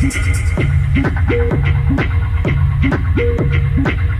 Thank you.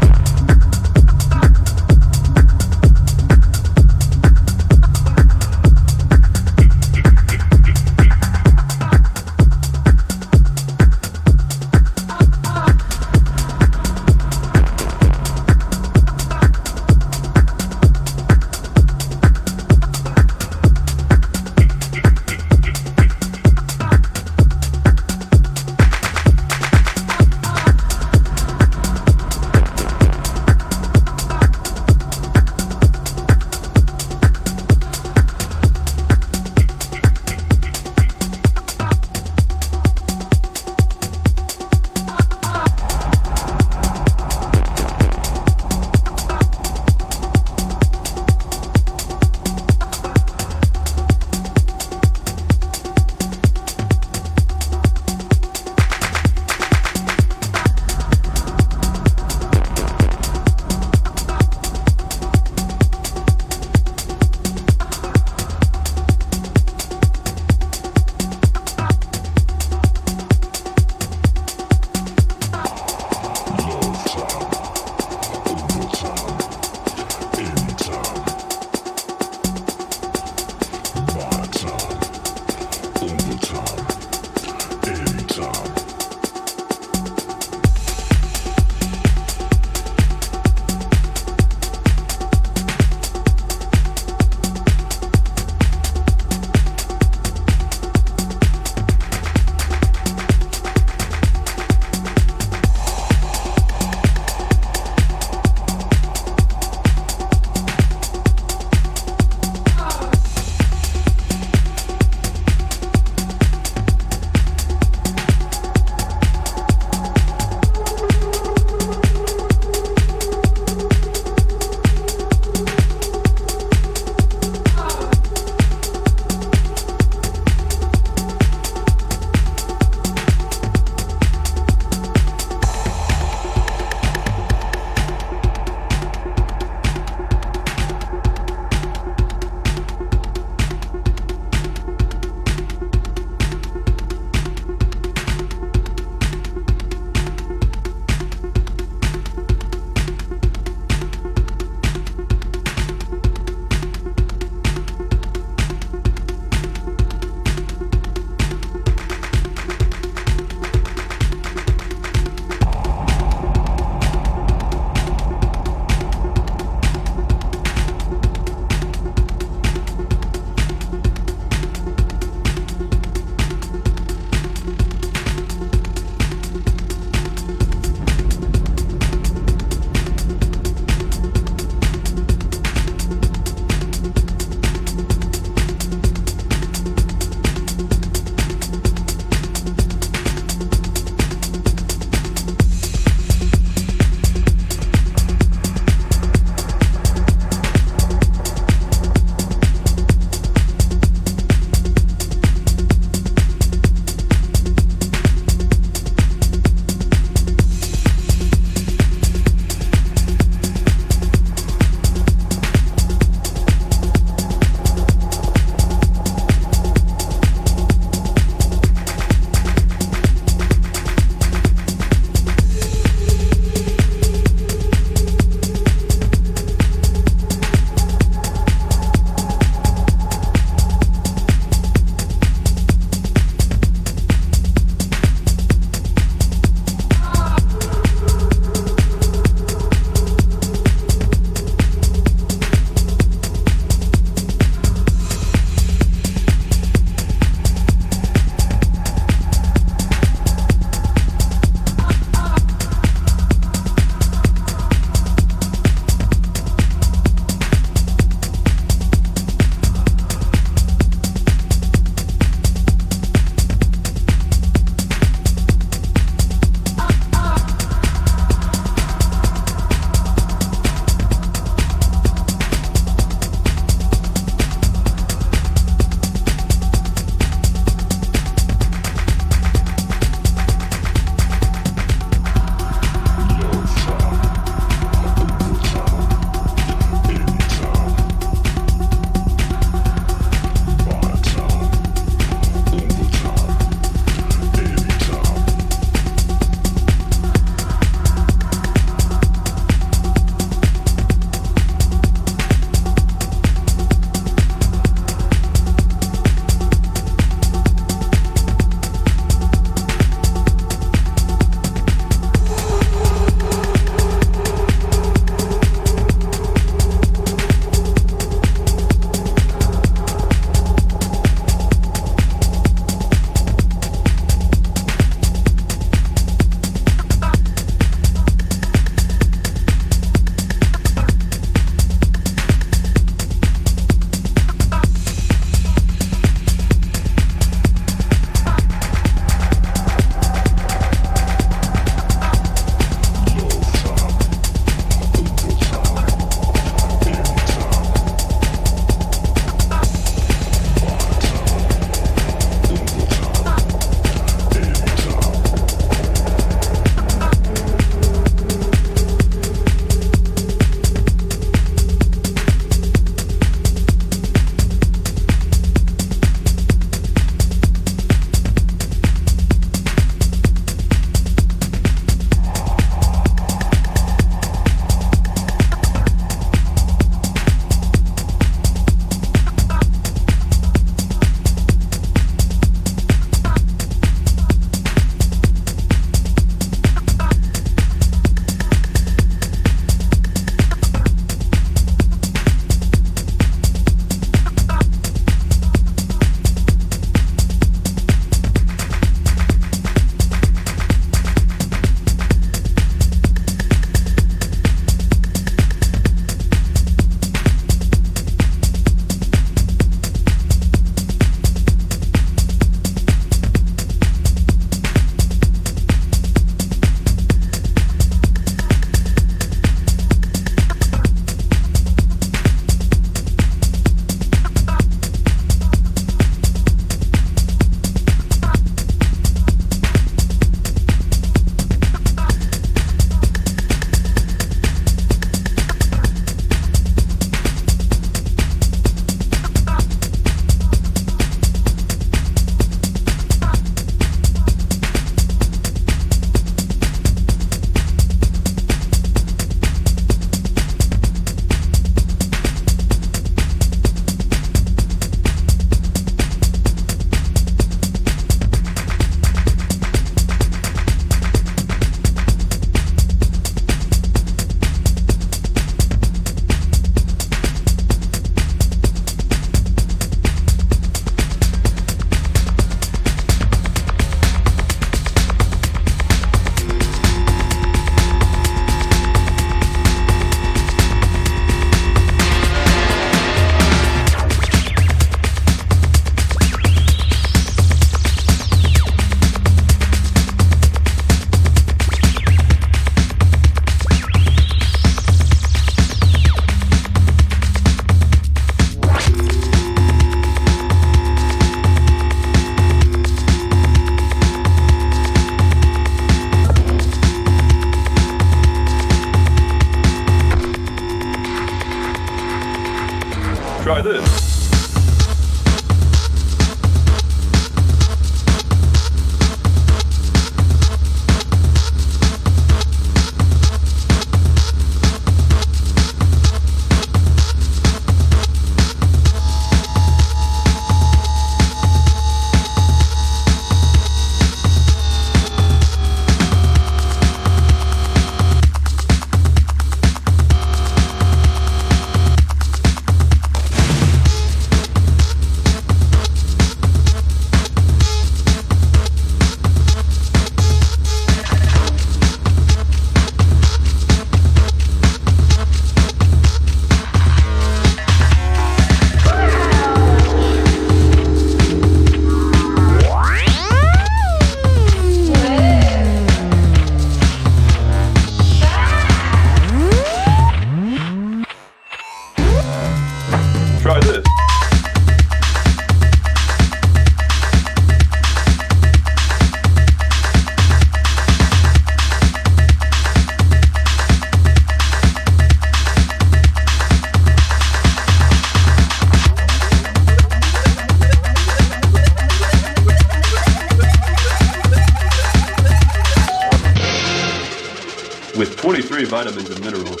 Vitamins and minerals.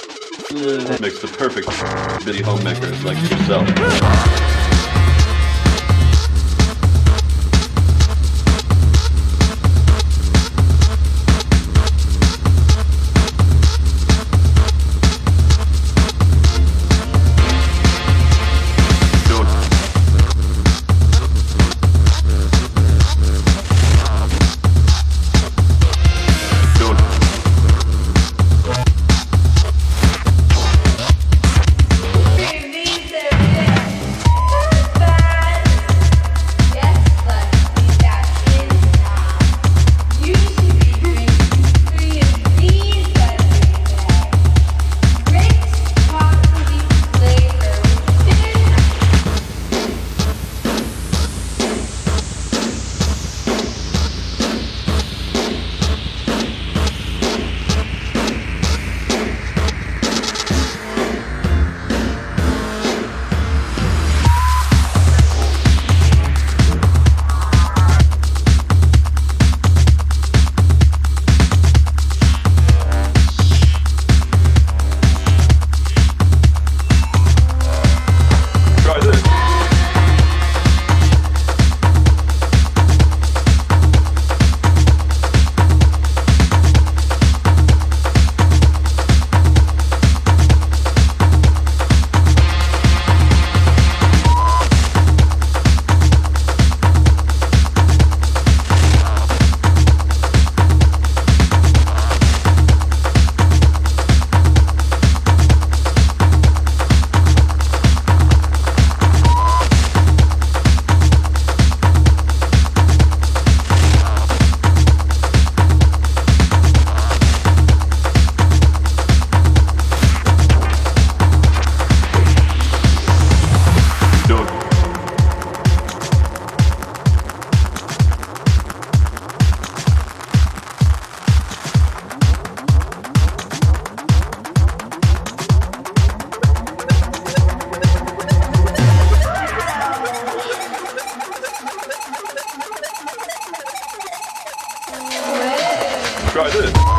Makes the perfect busy homemakers like yourself. Try